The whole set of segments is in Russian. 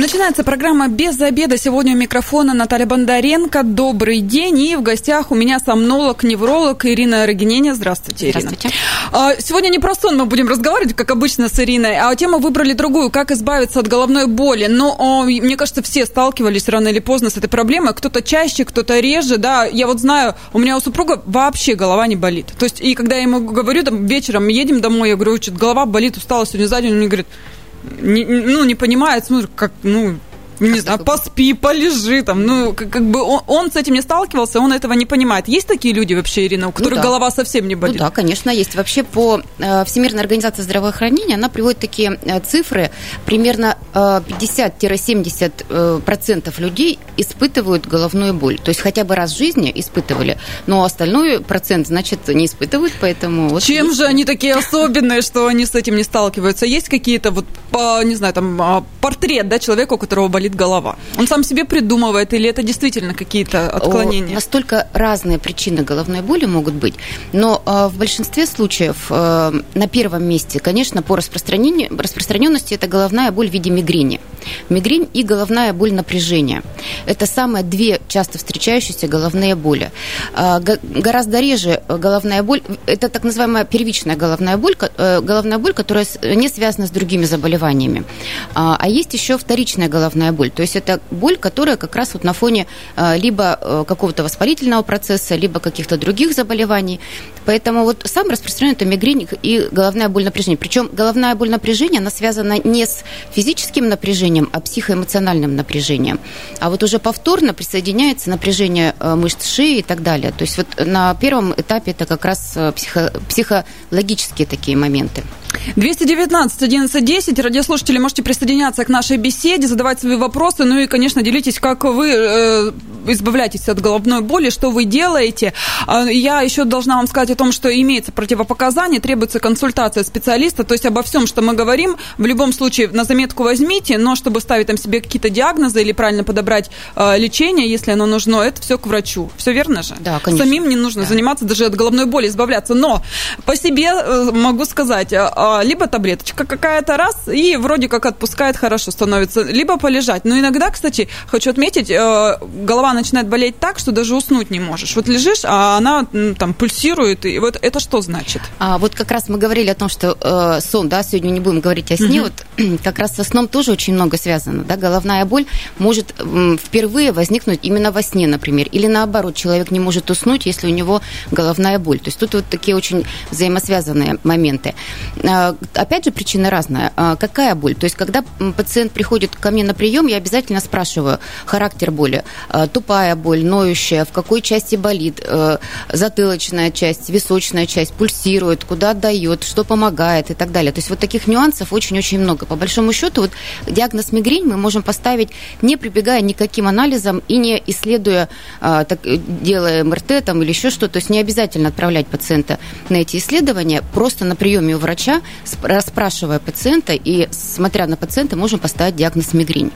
Начинается программа «Без обеда». Сегодня у микрофона Наталья Бондаренко. Добрый день. И в гостях у меня сомнолог, невролог Ирина Рогиненя. Здравствуйте, Ирина. Здравствуйте. А, сегодня не про сон мы будем разговаривать, как обычно, с Ириной, а тему выбрали другую, как избавиться от головной боли. Но мне кажется, все сталкивались рано или поздно с этой проблемой. Кто-то чаще, кто-то реже, да. Я вот знаю, у меня у супруга вообще голова не болит. То есть, и когда я ему говорю, там, вечером едем домой, я говорю, что голова болит, устала сегодня за день, он мне говорит, не, ну, не понимает, смотрит, как, ну, не знаю, поспи, полежи там. Ну, как, как бы он, он с этим не сталкивался, он этого не понимает. Есть такие люди вообще, Ирина, у которых ну, да. голова совсем не болит? Ну да, конечно, есть. Вообще по э, Всемирной организации здравоохранения она приводит такие э, цифры. Примерно э, 50-70% э, процентов людей испытывают головную боль. То есть хотя бы раз в жизни испытывали, но остальной процент, значит, не испытывают, поэтому... Вот Чем есть. же они такие особенные, что они с этим не сталкиваются? Есть какие-то вот, не знаю, там, а, портрет, да, человека, у которого болит болит голова? Он сам себе придумывает или это действительно какие-то отклонения? Настолько разные причины головной боли могут быть, но э, в большинстве случаев э, на первом месте, конечно, по распространению, распространенности это головная боль в виде мигрени. Мигрень и головная боль напряжения. Это самые две часто встречающиеся головные боли. Э, гораздо реже головная боль, это так называемая первичная головная боль, э, головная боль, которая не связана с другими заболеваниями. А, а есть еще вторичная головная боль боль. То есть это боль, которая как раз вот на фоне э, либо э, какого-то воспалительного процесса, либо каких-то других заболеваний. Поэтому вот самый распространенный это мигрень и головная боль напряжения. Причем головная боль напряжения, она связана не с физическим напряжением, а психоэмоциональным напряжением. А вот уже повторно присоединяется напряжение э, мышц шеи и так далее. То есть вот на первом этапе это как раз психо, психологические такие моменты. 219 11 10. Радиослушатели, можете присоединяться к нашей беседе, задавать свои вопросы. Ну и, конечно, делитесь, как вы э, избавляетесь от головной боли, что вы делаете. А, я еще должна вам сказать о том, что имеется противопоказание, требуется консультация специалиста. То есть обо всем, что мы говорим, в любом случае на заметку возьмите, но чтобы ставить там себе какие-то диагнозы или правильно подобрать э, лечение, если оно нужно, это все к врачу. Все верно же? Да, конечно. Самим не нужно да. заниматься даже от головной боли, избавляться. Но по себе э, могу сказать, а, либо таблеточка какая-то раз, и вроде как отпускает, хорошо становится, либо полежать. Но иногда, кстати, хочу отметить, э, голова начинает болеть так, что даже уснуть не можешь. Вот лежишь, а она там пульсирует, и вот это что значит? А вот как раз мы говорили о том, что э, сон, да, сегодня не будем говорить о сне, угу. вот как раз со сном тоже очень много связано, да, головная боль может э, впервые возникнуть именно во сне, например, или наоборот, человек не может уснуть, если у него головная боль. То есть тут вот такие очень взаимосвязанные моменты. А, опять же, причина разная. А, какая боль? То есть, когда пациент приходит ко мне на прием, я обязательно спрашиваю характер боли. А, тупая боль, ноющая, в какой части болит, затылочная часть, височная часть, пульсирует, куда отдает, что помогает и так далее. То есть, вот таких нюансов очень-очень много. По большому счету, вот диагноз мигрень мы можем поставить, не прибегая никаким анализам и не исследуя, так, делая МРТ там, или еще что-то. То есть, не обязательно отправлять пациента на эти исследования. Просто на приеме у врача расспрашивая пациента и смотря на пациента, можем поставить диагноз мигрень.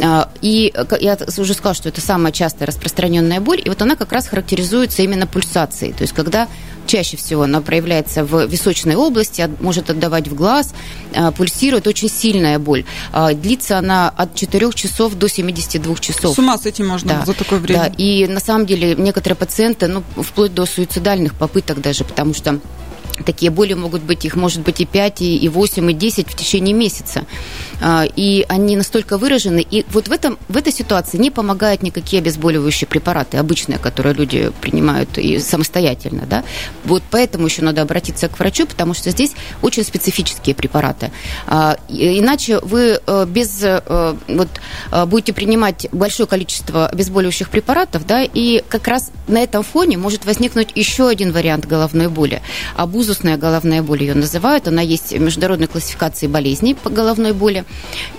А, и я уже сказала, что это самая частая распространенная боль, и вот она как раз характеризуется именно пульсацией. То есть когда чаще всего она проявляется в височной области, может отдавать в глаз, а, пульсирует очень сильная боль. А, длится она от 4 часов до 72 часов. С ума с этим можно да, за такое время. Да, и на самом деле некоторые пациенты, ну, вплоть до суицидальных попыток даже, потому что Такие боли могут быть, их может быть и 5, и 8, и 10 в течение месяца. А, и они настолько выражены. И вот в, этом, в этой ситуации не помогают никакие обезболивающие препараты, обычные, которые люди принимают и самостоятельно. Да? Вот поэтому еще надо обратиться к врачу, потому что здесь очень специфические препараты. А, иначе вы э, без, э, вот, э, будете принимать большое количество обезболивающих препаратов, да, и как раз на этом фоне может возникнуть еще один вариант головной боли. Абуз вирусная головная боль ее называют. Она есть в международной классификации болезней по головной боли.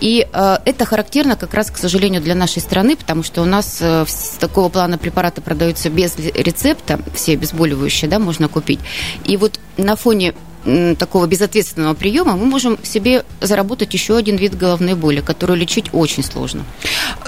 И э, это характерно как раз, к сожалению, для нашей страны, потому что у нас э, такого плана препараты продаются без рецепта, все обезболивающие, да, можно купить. И вот на фоне такого безответственного приема мы можем себе заработать еще один вид головной боли, которую лечить очень сложно.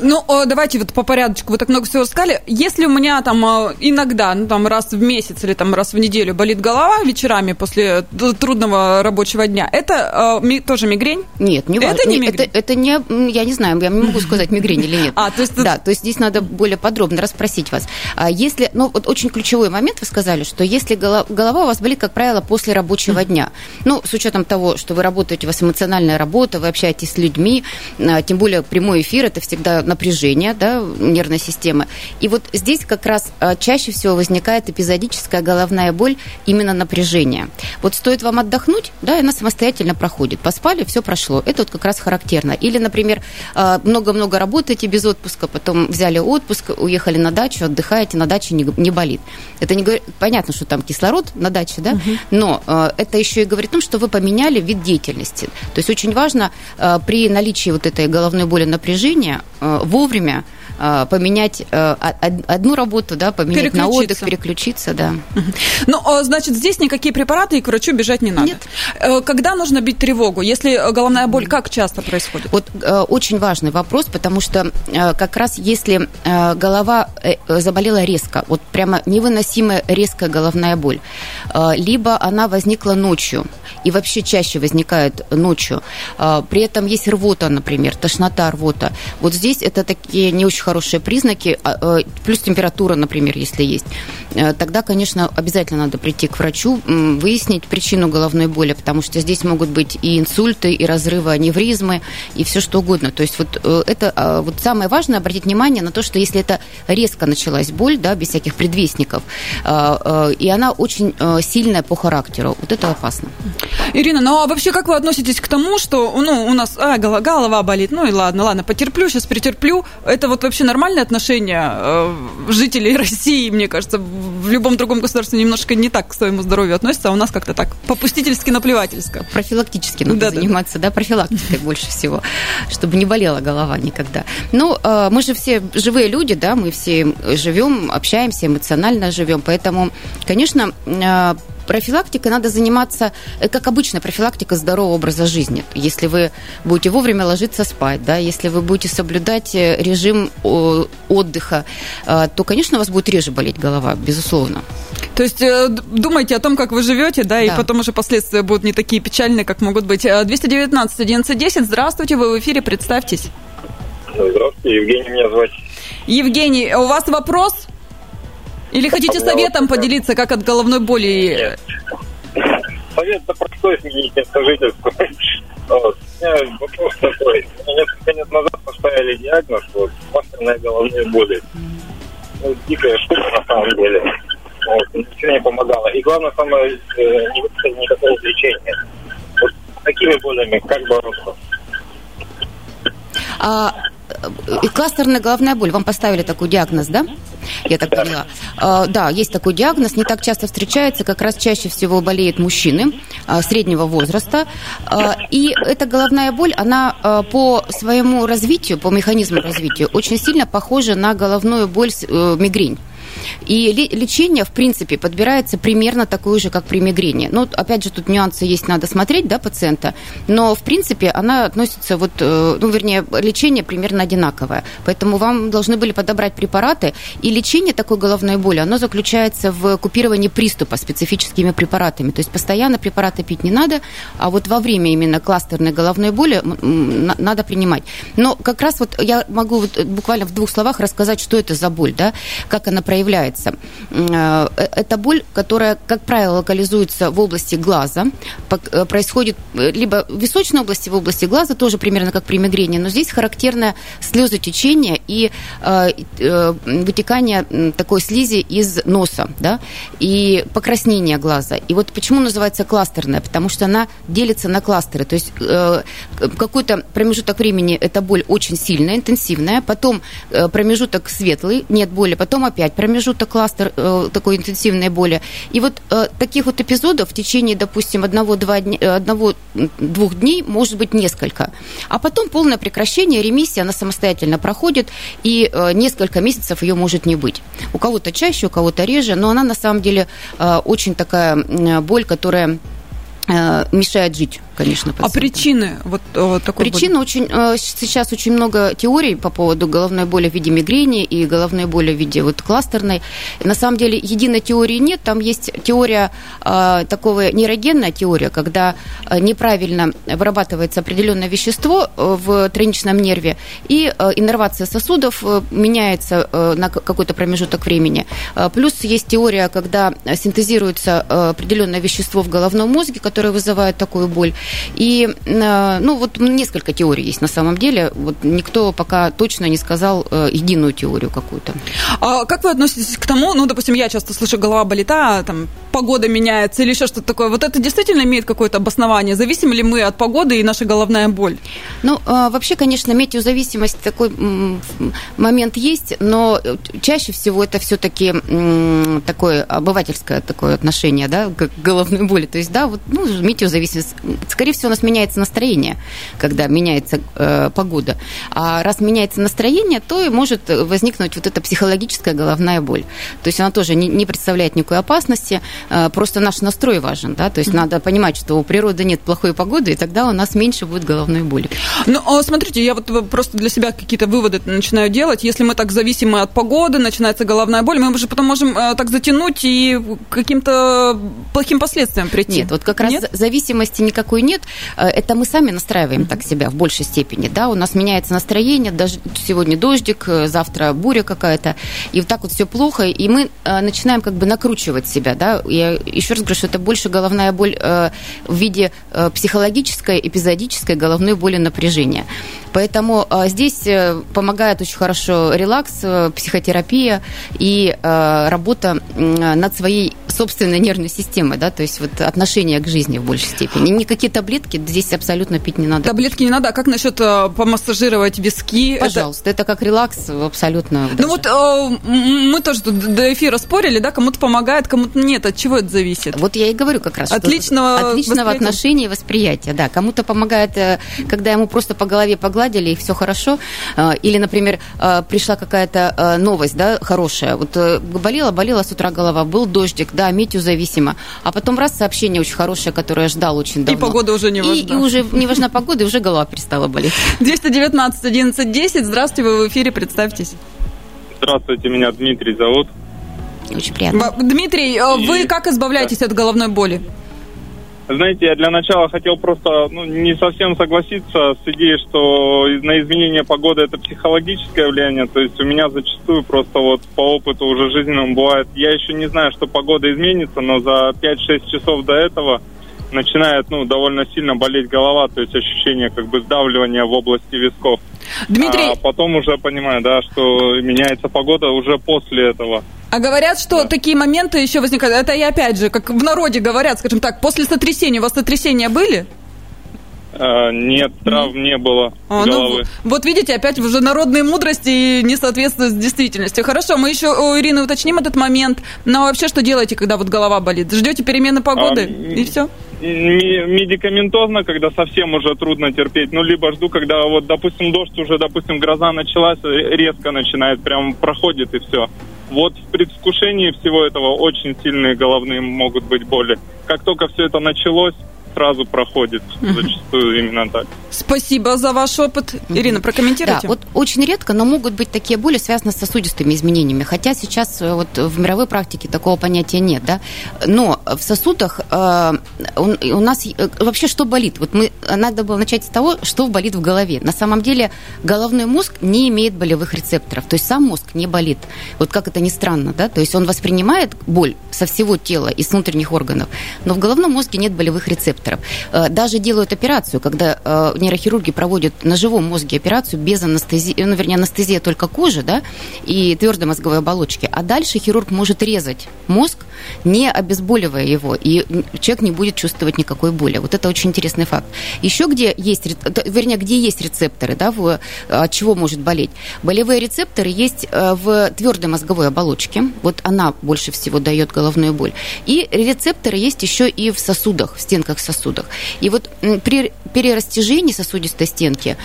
Ну, давайте вот по порядочку. Вы так много всего сказали. Если у меня там э, иногда, ну, там раз в месяц или там раз в неделю болит голова вечерами после трудного рабочего дня, это э, тоже мигрень? Нет, не важно. Это не мигрень? Это, это не, я не знаю, я не могу сказать, мигрень или нет. А, то есть... Да, то есть здесь надо более подробно расспросить вас. А если, ну, вот очень ключевой момент вы сказали, что если голова у вас болит, как правило, после рабочего дня, ну, с учетом того, что вы работаете, у вас эмоциональная работа, вы общаетесь с людьми, а, тем более прямой эфир, это всегда напряжение, да, нервной системы. И вот здесь как раз а, чаще всего возникает эпизодическая головная боль именно напряжение. Вот стоит вам отдохнуть, да, и она самостоятельно проходит. Поспали, все прошло. Это вот как раз характерно. Или, например, а, много-много работаете без отпуска, потом взяли отпуск, уехали на дачу, отдыхаете, на даче не, не болит. Это не говорит, понятно, что там кислород на даче, да, угу. но это еще и говорит о том, что вы поменяли вид деятельности. То есть очень важно при наличии вот этой головной боли напряжения вовремя а, поменять э, одну работу, да, поменять на отдых, переключиться, да. Ну, значит, здесь никакие препараты и к врачу бежать не надо. Нет. Э, когда нужно бить тревогу? Если головная боль, как часто происходит? Вот э, очень важный вопрос, потому что как раз если голова заболела резко, вот прямо невыносимая резкая головная боль, либо она возникла ночью, и вообще чаще возникает ночью, при этом есть рвота, например, тошнота, рвота, вот здесь это такие не очень хорошие признаки, а, э, плюс температура, например, если есть, э, тогда, конечно, обязательно надо прийти к врачу, выяснить причину головной боли, потому что здесь могут быть и инсульты, и разрывы аневризмы, и все что угодно. То есть вот э, это а, вот самое важное обратить внимание на то, что если это резко началась боль, да, без всяких предвестников, а, и она очень сильная по характеру, вот это опасно. Ирина, ну а вообще как вы относитесь к тому, что ну, у нас а, голова болит, ну и ладно, ладно, потерплю, сейчас претерплю. Это вот вообще нормальное отношение э, жителей России, мне кажется, в любом другом государстве немножко не так к своему здоровью относятся, а у нас как-то так попустительски, наплевательско. Профилактически надо да, заниматься, да, да профилактикой больше всего, чтобы не болела голова никогда. Ну, э, мы же все живые люди, да, мы все живем, общаемся, эмоционально живем, поэтому, конечно, э, профилактикой надо заниматься, э, как обычно, профилактика здорового образа жизни. Если вы будете вовремя ложиться спать, да, если вы будете соблюдать э, режим отдыха, э, то, конечно, у вас будет реже болеть голова, безусловно. То есть думайте о том, как вы живете, да, да. и потом уже последствия будут не такие печальные, как могут быть. 219 11 Здравствуйте, вы в эфире, представьтесь. Здравствуйте, Евгений меня звать. Евгений, у вас вопрос? Или хотите советом поделиться, как от головной боли? Нет. Совет да простой, сменить место жительства. Вот. У меня вопрос такой. Несколько лет назад поставили диагноз, вот, масляная головная боль. Ну, дикая штука на самом деле. Вот, ничего не помогало. И главное, самое, не выпустили никакого лечения. Вот с такими болями как бороться? А, кластерная головная боль. Вам поставили такой диагноз, да? Я так поняла. А, да, есть такой диагноз, не так часто встречается, как раз чаще всего болеют мужчины а, среднего возраста. А, и эта головная боль, она по своему развитию, по механизму развития, очень сильно похожа на головную боль э, мигрень. И лечение, в принципе, подбирается примерно такое же, как при мигрени. Ну, опять же, тут нюансы есть, надо смотреть, да, пациента, но, в принципе, она относится вот, э, ну, вернее, лечение примерно одинаковое. Поэтому вам должны были подобрать препараты, и лечение такой головной боли, оно заключается в купировании приступа специфическими препаратами. То есть постоянно препараты пить не надо, а вот во время именно кластерной головной боли надо принимать. Но как раз вот я могу вот буквально в двух словах рассказать, что это за боль, да, как она проявляется является. Э, это боль, которая, как правило, локализуется в области глаза, э, происходит э, либо в височной области, в области глаза, тоже примерно как при мигрени, но здесь характерно слезотечение и вытекание такой слизи из носа, да, и покраснение глаза. И вот почему называется кластерная? Потому что она делится на кластеры. То есть какой-то промежуток времени эта боль очень сильная, интенсивная, потом промежуток светлый, нет боли, потом опять промежуток промежуток кластер э, такой интенсивной боли. И вот э, таких вот эпизодов в течение, допустим, одного-двух дня, одного, дней может быть несколько. А потом полное прекращение, ремиссия, она самостоятельно проходит, и э, несколько месяцев ее может не быть. У кого-то чаще, у кого-то реже, но она на самом деле э, очень такая боль, которая Э, мешает жить, конечно. Пациентам. А причины вот, вот такой Причины боли? очень э, сейчас очень много теорий по поводу головной боли в виде мигрени и головной боли в виде вот кластерной. На самом деле единой теории нет, там есть теория э, такого нейрогенная теория, когда неправильно вырабатывается определенное вещество в тройничном нерве и иннервация сосудов меняется на какой-то промежуток времени. Плюс есть теория, когда синтезируется определенное вещество в головном мозге, которые вызывают такую боль. И, э, ну, вот несколько теорий есть на самом деле. Вот никто пока точно не сказал э, единую теорию какую-то. А как вы относитесь к тому, ну, допустим, я часто слышу, голова болит, а там погода меняется или еще что-то такое. Вот это действительно имеет какое-то обоснование? Зависим ли мы от погоды и наша головная боль? Ну, а, вообще, конечно, метеозависимость такой момент есть, но чаще всего это все-таки такое обывательское такое отношение, да, к головной боли. То есть, да, вот, ну, метеозависимость. Скорее всего, у нас меняется настроение, когда меняется э, погода. А раз меняется настроение, то и может возникнуть вот эта психологическая головная боль. То есть она тоже не, представляет никакой опасности, просто наш настрой важен, да, то есть надо понимать, что у природы нет плохой погоды, и тогда у нас меньше будет головной боли. Ну, а смотрите, я вот просто для себя какие-то выводы начинаю делать. Если мы так зависимы от погоды, начинается головная боль, мы же потом можем э, так затянуть и каким-то плохим последствиям прийти. Нет, вот как раз нет? зависимости никакой нет. Э, это мы сами настраиваем так себя в большей степени. Да? У нас меняется настроение, даже сегодня дождик, э, завтра буря какая-то. И вот так вот все плохо. И мы э, начинаем как бы накручивать себя. Да? Я еще раз говорю, что это больше головная боль в виде психологической, эпизодической головной боли напряжения. Поэтому здесь помогает очень хорошо релакс, психотерапия и работа над своей собственной нервной системой, да, то есть вот отношение к жизни в большей степени. Никакие таблетки здесь абсолютно пить не надо. Таблетки не надо. А как насчет э, помассажировать виски? Пожалуйста, это, это как релакс абсолютно. Ну вот э, мы тоже тут до эфира спорили, да, кому-то помогает, кому-то нет. От чего это зависит? Вот я и говорю как раз. Отличного, отличного отношения и восприятия, да. Кому-то помогает, э, когда ему просто по голове погладили и все хорошо. Э, или, например, э, пришла какая-то новость, да, хорошая. Вот болела, болела с утра голова, был дождик, да, метеозависимо. А потом раз сообщение очень хорошее, которое я ждал очень давно. И погода уже не важна. И, и уже не важна погода, и уже голова перестала болеть. 219 11 10. Здравствуйте, вы в эфире, представьтесь. Здравствуйте, меня Дмитрий зовут. Очень приятно. Дмитрий, э, вы как избавляетесь от головной боли? Знаете, я для начала хотел просто ну, не совсем согласиться с идеей, что на изменение погоды это психологическое влияние. То есть у меня зачастую просто вот по опыту уже жизненному бывает, я еще не знаю, что погода изменится, но за 5-6 часов до этого начинает ну, довольно сильно болеть голова, то есть ощущение как бы сдавливания в области висков. Дмитрий... А потом уже понимаю, да, что меняется погода уже после этого. А говорят, что да. такие моменты еще возникают. Это и опять же, как в народе говорят, скажем так, после сотрясения. У вас сотрясения были? А, нет, травм mm. не было а, ну, головы. Ну, вот видите, опять уже народные мудрости не соответствуют действительности. Хорошо, мы еще у Ирины уточним этот момент. Но вообще что делаете, когда вот голова болит? Ждете перемены погоды а, и все? Медикаментозно, когда совсем уже трудно терпеть. Ну, либо жду, когда вот, допустим, дождь уже, допустим, гроза началась, резко начинает, прям проходит и все. Вот в предвкушении всего этого очень сильные головные могут быть боли. Как только все это началось, сразу проходит. Зачастую именно так. Спасибо за ваш опыт. Ирина, прокомментируйте. Да, вот очень редко, но могут быть такие боли, связанные с сосудистыми изменениями. Хотя сейчас э, вот в мировой практике такого понятия нет, да. Но в сосудах э, у, нас э, вообще что болит? Вот мы надо было начать с того, что болит в голове. На самом деле головной мозг не имеет болевых рецепторов, то есть сам мозг не болит. Вот как это ни странно, да, то есть он воспринимает боль со всего тела и с внутренних органов, но в головном мозге нет болевых рецепторов. Э, даже делают операцию, когда э, нейрохирурги проводят на живом мозге операцию без анестезии, ну, вернее, анестезия только кожи, да, и твердой мозговой оболочки. А дальше хирург может резать мозг, не обезболивая его, и человек не будет чувствовать никакой боли. Вот это очень интересный факт. Еще где есть, вернее, где есть рецепторы, да, в, от чего может болеть? Болевые рецепторы есть э, в твердой мозговой оболочке, вот она больше всего дает головную боль. И рецепторы есть еще и в сосудах, в стенках сосудах. И вот при перерастяжении сосудистой стенки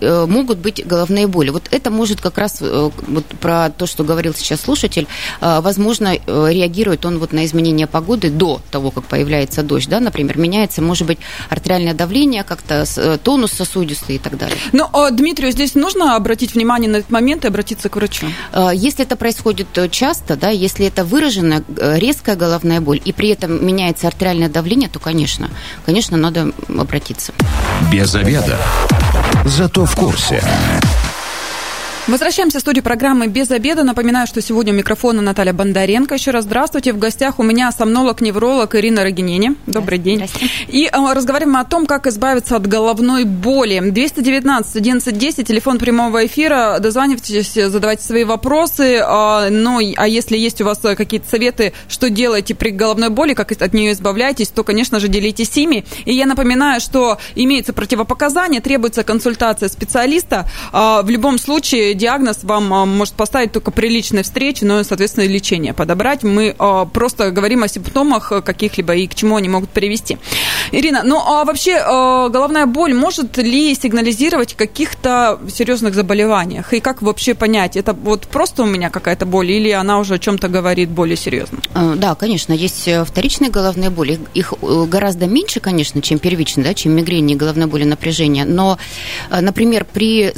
могут быть головные боли. Вот это может как раз вот про то, что говорил сейчас слушатель, возможно, реагирует он вот на изменение погоды до того, как появляется дождь, да, например, меняется, может быть, артериальное давление, как-то тонус сосудистый и так далее. Ну, а Дмитрию здесь нужно обратить внимание на этот момент и обратиться к врачу? Если это происходит часто, да, если это выраженная резкая головная боль, и при этом меняется артериальное давление, то, конечно, конечно, надо обратиться. Без обеда. Зато в курсе. Возвращаемся в студию программы «Без обеда». Напоминаю, что сегодня у микрофона Наталья Бондаренко. Еще раз здравствуйте. В гостях у меня сомнолог-невролог Ирина Рогинени. Добрый день. И э, разговариваем о том, как избавиться от головной боли. 219 11 10, телефон прямого эфира. Дозванивайтесь, задавайте свои вопросы. Э, ну, а если есть у вас какие-то советы, что делаете при головной боли, как от нее избавляетесь, то, конечно же, делитесь ими. И я напоминаю, что имеются противопоказания, требуется консультация специалиста. Э, в любом случае, диагноз вам а, может поставить только при личной встрече, но, соответственно, лечение подобрать. Мы а, просто говорим о симптомах каких-либо и к чему они могут привести. Ирина, ну а вообще а, головная боль может ли сигнализировать о каких-то серьезных заболеваниях? И как вообще понять, это вот просто у меня какая-то боль или она уже о чем-то говорит более серьезно? Да, конечно, есть э, вторичные головные боли. Их э, гораздо меньше, конечно, чем первичные, да, чем мигрень и головная боль и напряжение. Но, э, например, при,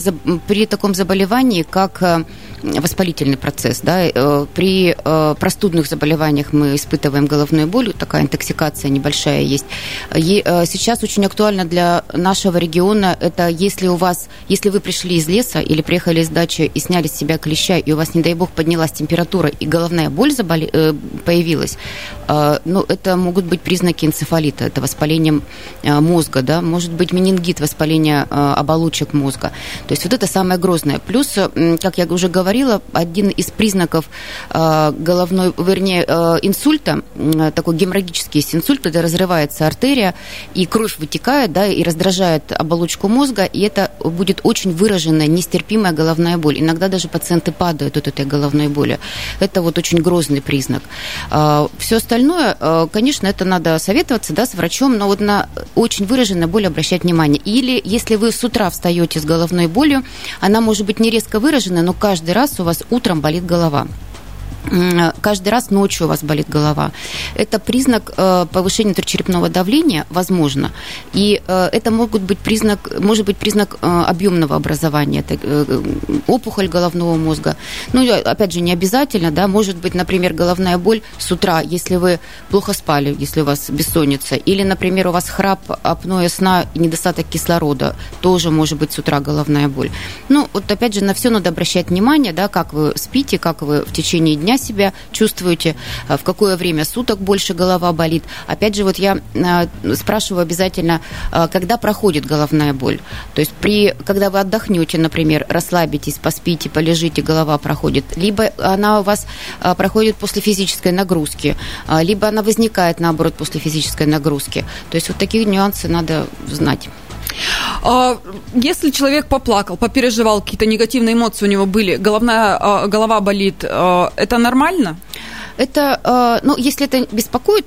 при таком заболевании заболеваний, как э, воспалительный процесс. Да? Э, при э, простудных заболеваниях мы испытываем головную боль, такая интоксикация небольшая есть. Сейчас очень актуально для нашего региона это если у вас, если вы пришли из леса или приехали из дачи и сняли с себя клеща, и у вас, не дай бог, поднялась температура и головная боль заболе... появилась, ну, это могут быть признаки энцефалита, это воспаление мозга, да, может быть менингит, воспаление оболочек мозга. То есть вот это самое грозное. Плюс как я уже говорила, один из признаков э, головной, вернее, э, инсульта, такой геморрагический есть инсульт, когда разрывается артерия, и кровь вытекает, да, и раздражает оболочку мозга, и это будет очень выраженная, нестерпимая головная боль. Иногда даже пациенты падают от этой головной боли. Это вот очень грозный признак. Э, Все остальное, конечно, это надо советоваться, да, с врачом, но вот на очень выраженную боль обращать внимание. Или если вы с утра встаете с головной болью, она может быть не резко выраженная, но каждый раз у вас утром болит голова каждый раз ночью у вас болит голова. Это признак э, повышения внутричерепного давления, возможно. И э, это могут быть признак, может быть признак э, объемного образования, это опухоль головного мозга. Ну, опять же, не обязательно, да, может быть, например, головная боль с утра, если вы плохо спали, если у вас бессонница, или, например, у вас храп, апноэ сна недостаток кислорода, тоже может быть с утра головная боль. Ну, вот опять же, на все надо обращать внимание, да, как вы спите, как вы в течение дня себя чувствуете, э, в какое время суток больше голова болит. Опять же, вот я э, спрашиваю обязательно, э, когда проходит головная боль. То есть, при, когда вы отдохнете, например, расслабитесь, поспите, полежите, голова проходит. Либо она у вас проходит после физической нагрузки, либо она возникает, наоборот, после физической нагрузки. То есть, вот такие нюансы надо знать. А, если человек поплакал, попереживал, какие-то негативные эмоции у него были, головная, а, голова болит, а, это нормально? Это, ну, если это беспокоит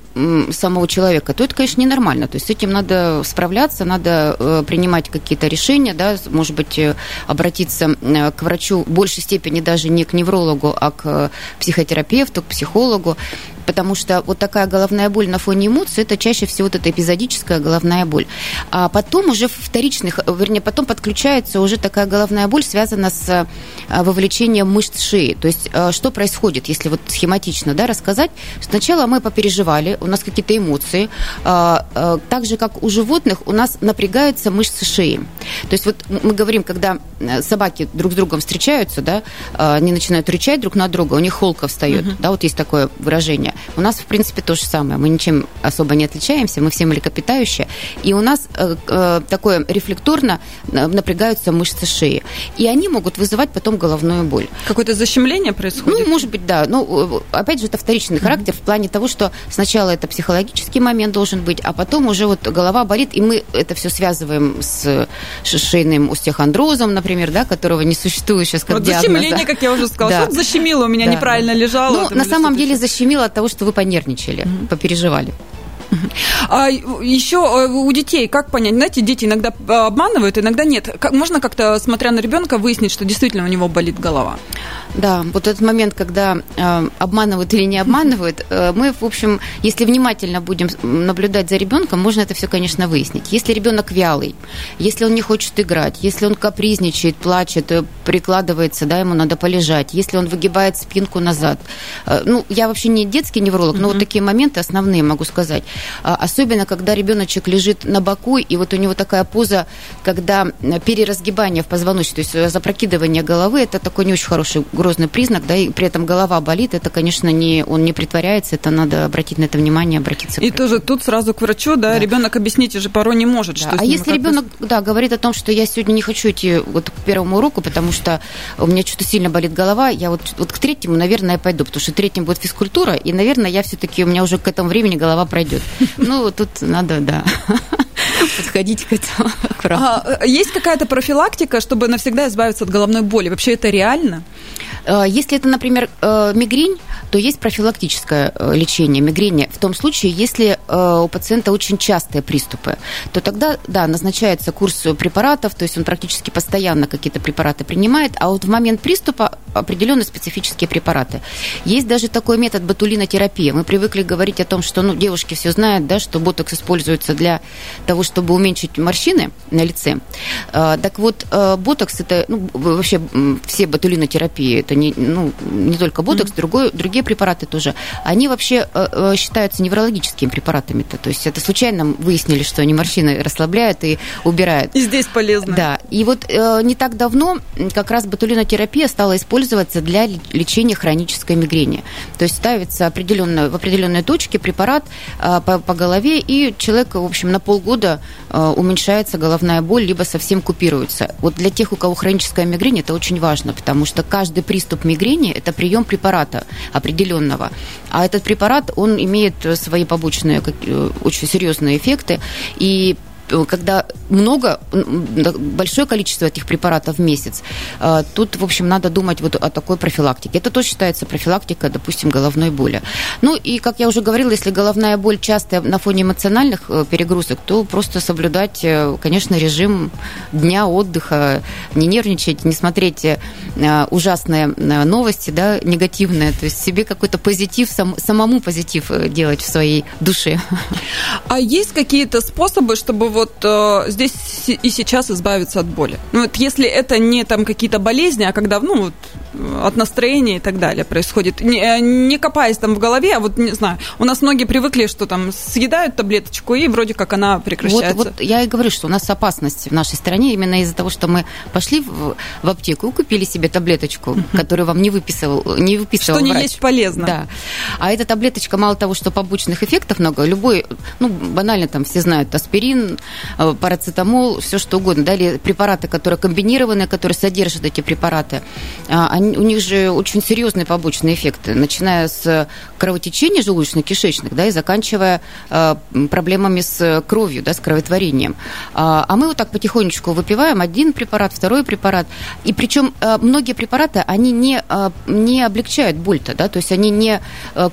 самого человека, то это, конечно, ненормально. То есть с этим надо справляться, надо э, принимать какие-то решения, да, может быть, э, обратиться э, к врачу в большей степени даже не к неврологу, а к психотерапевту, к психологу потому что вот такая головная боль на фоне эмоций, это чаще всего вот эта эпизодическая головная боль. А потом уже вторичных, вернее, потом подключается уже такая головная боль, связана с а, вовлечением мышц шеи. То есть а, что происходит, если вот схематично да, рассказать? Сначала мы попереживали, у нас какие-то эмоции. А, так же, как у животных, у нас напрягаются мышцы шеи. То есть вот мы говорим, когда э, собаки друг с другом встречаются, да, они начинают рычать друг на друга, у них холка встает, угу. да, вот есть такое выражение. У нас, в принципе, то же самое. Мы ничем особо не отличаемся, мы все млекопитающие. И у нас э, э, такое рефлекторно э, напрягаются мышцы шеи. И они могут вызывать потом головную боль. Какое-то защемление происходит? Ну, может быть, да. Ну, опять же, это вторичный характер mm-hmm. в плане того, что сначала это психологический момент должен быть, а потом уже вот голова болит, и мы это все связываем с шейным остеохондрозом, например, да, которого не существует сейчас как вот диагноза. Защемление, как я уже сказала. Да. Что защемило у меня да, неправильно да. лежало. Ну, на самом деле защемило от того, что вы понервничали, угу. попереживали. А еще э, у детей, как понять, знаете, дети иногда обманывают, иногда нет. Как, можно как-то, смотря на ребенка, выяснить, что действительно у него болит голова? Да, вот этот момент, когда э, обманывают или не обманывают, э, мы, в общем, если внимательно будем наблюдать за ребенком, можно это все, конечно, выяснить. Если ребенок вялый, если он не хочет играть, если он капризничает, плачет, э, прикладывается, да, ему надо полежать, если он выгибает спинку назад. Э, ну, я вообще не детский невролог, mm-hmm. но вот такие моменты основные могу сказать. А, особенно, когда ребеночек лежит на боку, и вот у него такая поза, когда переразгибание в позвоночнике, то есть запрокидывание головы, это такой не очень хороший грозный признак, да, и при этом голова болит, это, конечно, не, он не притворяется, это надо обратить на это внимание, обратиться И тоже тут сразу к врачу, да, да. ребенок объяснить уже порой не может. Да. Что а если ребенок, да, говорит о том, что я сегодня не хочу идти вот к первому уроку, потому что у меня что-то сильно болит голова, я вот, вот к третьему, наверное, пойду, потому что третьим будет физкультура, и, наверное, я все-таки, у меня уже к этому времени голова пройдет. Ну, тут надо, да подходить к этому а, Есть какая-то профилактика, чтобы навсегда избавиться от головной боли? Вообще это реально? Э, если это, например, э, мигрень, то есть профилактическое э, лечение мигрени. В том случае, если у пациента очень частые приступы, то тогда, да, назначается курс препаратов, то есть он практически постоянно какие-то препараты принимает, а вот в момент приступа определенные специфические препараты. Есть даже такой метод ботулинотерапии. Мы привыкли говорить о том, что ну, девушки все знают, да, что ботокс используется для того, чтобы уменьшить морщины на лице. Так вот, ботокс это ну, вообще все ботулинотерапии, это не, ну, не только ботокс, mm-hmm. другой, другие препараты тоже, они вообще э, э, считаются неврологическими препаратами-то. То есть это случайно выяснили, что они морщины расслабляют и убирают. И здесь полезно. Да. И вот э, не так давно как раз ботулинотерапия стала использоваться для лечения хронической мигрени. То есть ставится определенно, в определенной точке препарат э, по, по голове, и человек, в общем, на полгода э, уменьшается головная боль, либо совсем купируется. Вот для тех, у кого хроническая мигрень, это очень важно, потому что каждый приступ мигрени – это прием препарата определенного. А этот препарат, он имеет свои побочные, э, очень серьезные эффекты. И когда много, большое количество этих препаратов в месяц, э, тут, в общем, надо думать вот о такой профилактике. Это тоже считается профилактика, допустим, головной боли. Ну и, как я уже говорила, если головная боль частая на фоне эмоциональных э, перегрузок, то просто соблюдать, э, конечно, режим дня отдыха, не нервничать, не смотреть ужасные новости, да, негативные, то есть себе какой-то позитив, сам, самому позитив делать в своей душе. А есть какие-то способы, чтобы вот э, здесь и сейчас избавиться от боли. Ну, вот если это не там какие-то болезни, а когда, ну, вот, от настроения и так далее происходит. Не, э, не копаясь там в голове, а вот, не знаю, у нас многие привыкли, что там съедают таблеточку, и вроде как она прекращается. Вот, вот я и говорю, что у нас опасность в нашей стране именно из-за того, что мы пошли в, в аптеку и купили себе таблеточку, которую вам не выписывал, не выписывал Что врач. не есть полезно. Да. А эта таблеточка, мало того, что побочных эффектов много, любой, ну, банально там все знают, аспирин, Э, парацетамол, все что угодно. Далее препараты, которые комбинированные, которые содержат эти препараты, а, они, у них же очень серьезные побочные эффекты, начиная с кровотечения желудочно-кишечных, да, и заканчивая э, проблемами с кровью, да, с кроветворением. А, а мы вот так потихонечку выпиваем один препарат, второй препарат, и причем э, многие препараты, они не, не облегчают боль-то, да, то есть они не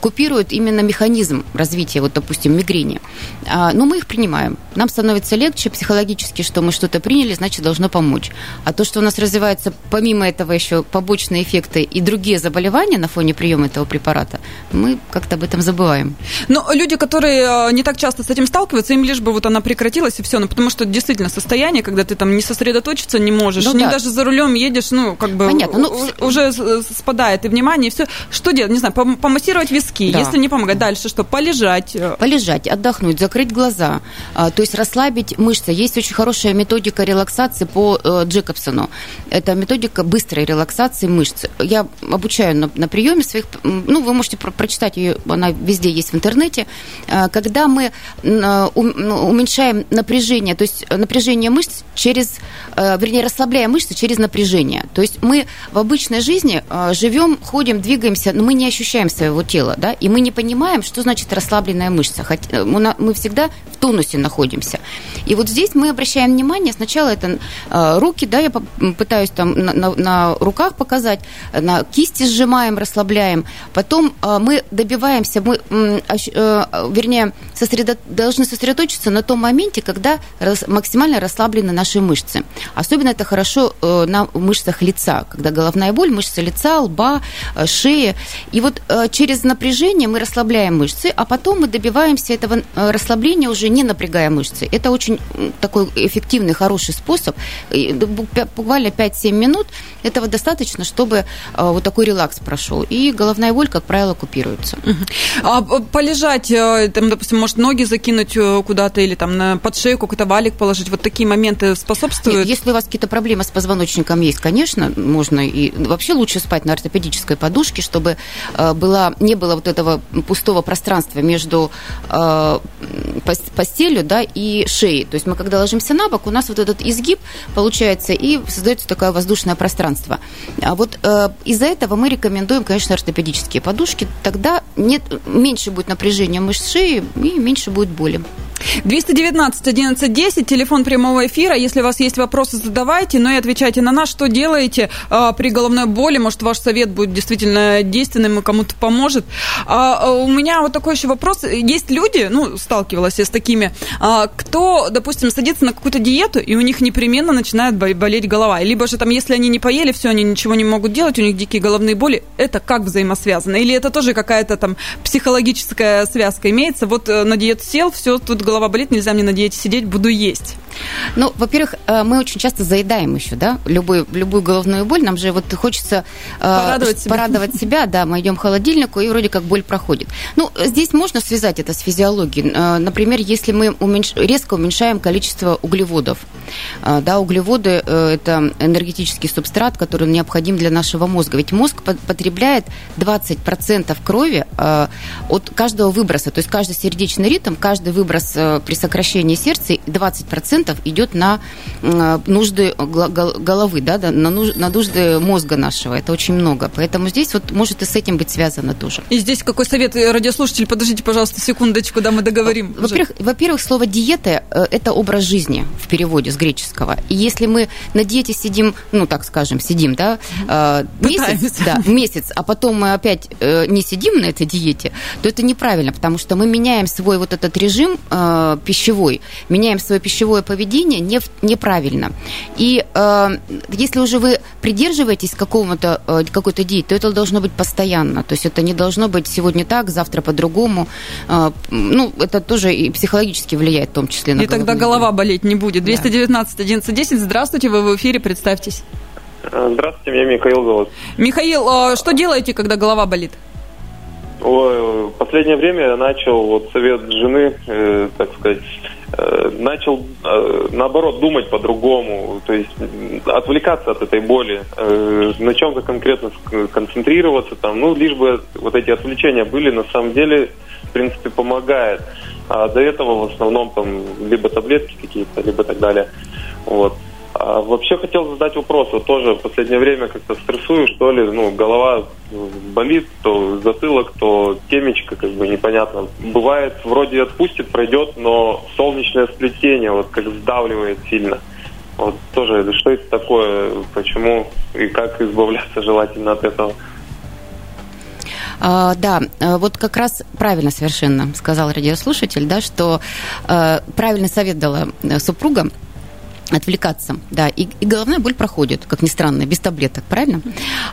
купируют именно механизм развития, вот, допустим, мигрени. А, но мы их принимаем. Нам становится легче психологически, что мы что-то приняли, значит, должно помочь. А то, что у нас развивается помимо этого еще побочные эффекты и другие заболевания на фоне приема этого препарата, мы как-то об этом забываем. Но люди, которые э, не так часто с этим сталкиваются, им лишь бы вот она прекратилась и все. Ну, потому что действительно состояние, когда ты там не сосредоточиться не можешь, ну, не да. даже за рулем едешь, ну, как бы Понятно. Ну, уже спадает и внимание, и все. Что делать? Не знаю, помассировать виски, да. если не помогать. Дальше что? Полежать. Э. Полежать, отдохнуть, закрыть глаза. А, то есть расслабить мышцы. Есть очень хорошая методика релаксации по э, Джекобсону. Это методика быстрой релаксации мышц. Я обучаю на, на приеме своих... Ну, вы можете про прочитать ее, она везде есть в интернете. Э, когда мы э, ну, уменьшаем напряжение, то есть напряжение мышц через... Э, вернее, расслабляя мышцы через напряжение. То есть мы в обычной жизни э, живем, ходим, двигаемся, но мы не ощущаем своего тела, да, и мы не понимаем, что значит расслабленная мышца. Э, мы всегда в тонусе находимся. И вот здесь мы обращаем внимание, сначала это э, руки, да, я пытаюсь там на, на, на руках показать, сказать, на кисти сжимаем, расслабляем. Потом э, мы добиваемся, мы, вернее, сосредо... должны сосредоточиться на том моменте, когда максимально расслаблены наши мышцы. Особенно это хорошо на мышцах лица, когда головная боль, мышцы лица, лба, шеи. И вот через напряжение мы расслабляем мышцы, а потом мы добиваемся этого расслабления уже не напрягая мышцы. Это очень такой эффективный, хороший способ. Буквально 5-7 минут этого достаточно, чтобы а, вот такой релакс прошел. И головная боль, как правило, купируется. А полежать, э, там, допустим, может ноги закинуть э, куда-то или там на под шею какой-то валик положить, вот такие моменты способствуют? Нет, если у вас какие-то проблемы с позвоночником есть, конечно, можно и вообще лучше спать на ортопедической подушке, чтобы э, была, не было вот этого пустого пространства между постелью да, и шеей. То есть мы когда ложимся на бок, у нас вот этот изгиб получается, и создается такое воздушное пространство. А вот э, из-за этого мы рекомендуем, конечно, ортопедические подушки. Тогда нет, меньше будет напряжения мышц шеи и меньше будет боли. 219 11 10, телефон прямого эфира. Если у вас есть вопросы, задавайте, но и отвечайте на нас, что делаете а, при головной боли. Может, ваш совет будет действительно действенным и кому-то поможет. А, а, у меня вот такой еще вопрос. Есть люди, ну, сталкивалась я с такими, а, кто, допустим, садится на какую-то диету, и у них непременно начинает болеть голова. Либо же там, если они не поели, все, они ничего не могут делать, у них дикие головные боли. Это как взаимосвязано? Или это тоже какая-то там психологическая связка имеется? Вот э, на диету сел, все, тут голова болит, нельзя мне на диете сидеть, буду есть. Ну, во-первых, э, мы очень часто заедаем еще, да, любую, любую головную боль. Нам же вот хочется э, порадовать, себя. порадовать себя, да, мы идем к холодильнику, и вроде как боль проходит. Ну, здесь можно связать это с физиологией. Э, например, если мы уменьш... резко уменьшаем количество углеводов, да, углеводы – это энергетический субстрат, который необходим для нашего мозга. Ведь мозг потребляет 20% крови от каждого выброса. То есть каждый сердечный ритм, каждый выброс при сокращении сердца 20% идет на нужды головы, да, на нужды мозга нашего. Это очень много. Поэтому здесь вот может и с этим быть связано тоже. И здесь какой совет, э, радиослушатель, подождите, пожалуйста, секундочку, да, мы договорим. Во-первых, во-первых, слово диета э, – это образ жизни в переводе с греческого. И если мы на диете сидим, ну, так скажем, сидим, да, э, месяц, да, месяц, а потом мы опять не сидим на этой диете, то это неправильно, потому что мы меняем свой вот этот режим пищевой, меняем свое пищевое поведение не, неправильно. И э, если уже вы придерживаетесь какому-то, э, какой-то диеты, то это должно быть постоянно. То есть это не должно быть сегодня так, завтра по-другому. Э, ну, это тоже и психологически влияет в том числе на И тогда голова болеть не будет. 219 11 10. Здравствуйте, вы в эфире, представьтесь. Здравствуйте, меня Михаил зовут. Михаил, э, что делаете, когда голова болит? В последнее время я начал, вот совет жены, э, так сказать, э, начал э, наоборот думать по-другому, то есть отвлекаться от этой боли, э, на чем-то конкретно концентрироваться, там, ну, лишь бы вот эти отвлечения были, на самом деле, в принципе, помогает. А до этого в основном там либо таблетки какие-то, либо так далее. Вот. А вообще хотел задать вопрос. Вот тоже в последнее время как-то стрессую, что ли. Ну, голова болит, то затылок, то темечко, как бы непонятно. Бывает, вроде отпустит, пройдет, но солнечное сплетение вот как сдавливает сильно. Вот тоже, что это такое, почему и как избавляться желательно от этого? А, да, э, вот как раз правильно совершенно сказал радиослушатель, да, что э, правильный совет дала э, супруга отвлекаться, да, и, и головная боль проходит, как ни странно, без таблеток, правильно?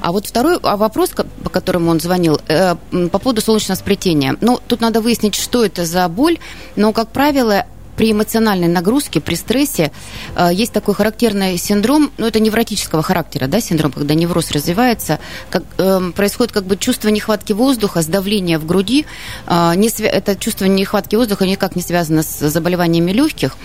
А вот второй а вопрос, по которому он звонил, э, по поводу солнечного сплетения. Ну, тут надо выяснить, что это за боль, но, как правило, при эмоциональной нагрузке, при стрессе э, есть такой характерный синдром, ну, это невротического характера, да, синдром, когда невроз развивается, как, э, происходит как бы чувство нехватки воздуха, сдавление в груди. Э, не свя... Это чувство нехватки воздуха никак не связано с заболеваниями легких.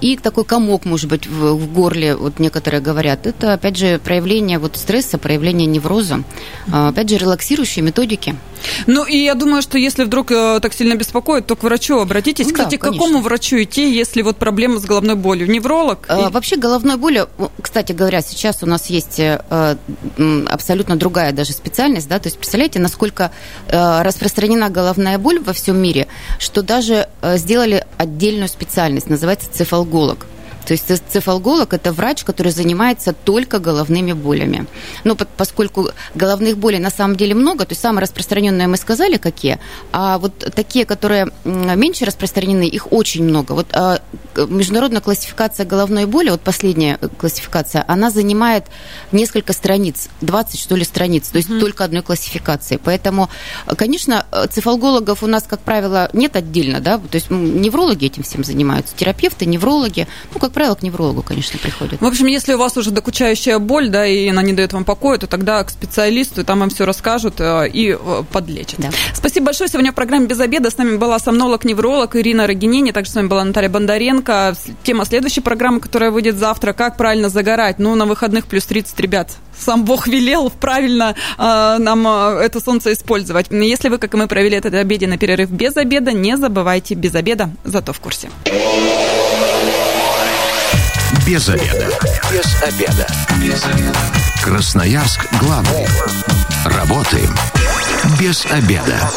И такой комок, может быть, в, в горле, вот некоторые говорят, это, опять же, проявление вот стресса, проявление невроза. Э, опять же, релаксирующие методики. Ну, и я думаю, что если вдруг э, так сильно беспокоит, то к врачу обратитесь. Ну, Кстати, да, к какому врачу идти, если вот проблема с головной болью? Невролог? А, и... Вообще головной болью, кстати говоря, сейчас у нас есть э, абсолютно другая даже специальность, да, то есть представляете, насколько э, распространена головная боль во всем мире, что даже сделали отдельную специальность, называется цефалголог. То есть цефалголог – это врач, который занимается только головными болями. Но поскольку головных болей на самом деле много, то есть самые распространенные мы сказали какие, а вот такие, которые меньше распространены, их очень много. Вот а, международная классификация головной боли, вот последняя классификация, она занимает несколько страниц, 20 что ли страниц, то есть mm-hmm. только одной классификации. Поэтому, конечно, цефалгологов у нас, как правило, нет отдельно, да, то есть неврологи этим всем занимаются, терапевты, неврологи, ну, как правило, к неврологу, конечно, приходят. В общем, если у вас уже докучающая боль, да, и она не дает вам покоя, то тогда к специалисту, там вам все расскажут э, и э, подлечат. Да. Спасибо большое. Сегодня в программе «Без обеда» с нами была сомнолог-невролог Ирина Рогинини, также с вами была Наталья Бондаренко. Тема следующей программы, которая выйдет завтра, как правильно загорать. Ну, на выходных плюс 30, ребят. Сам Бог велел правильно э, нам э, это солнце использовать. Если вы, как и провели этот обеденный перерыв без обеда, не забывайте без обеда, зато в курсе. Без обеда. Без обеда. Без обеда. Красноярск главный. Работаем без обеда.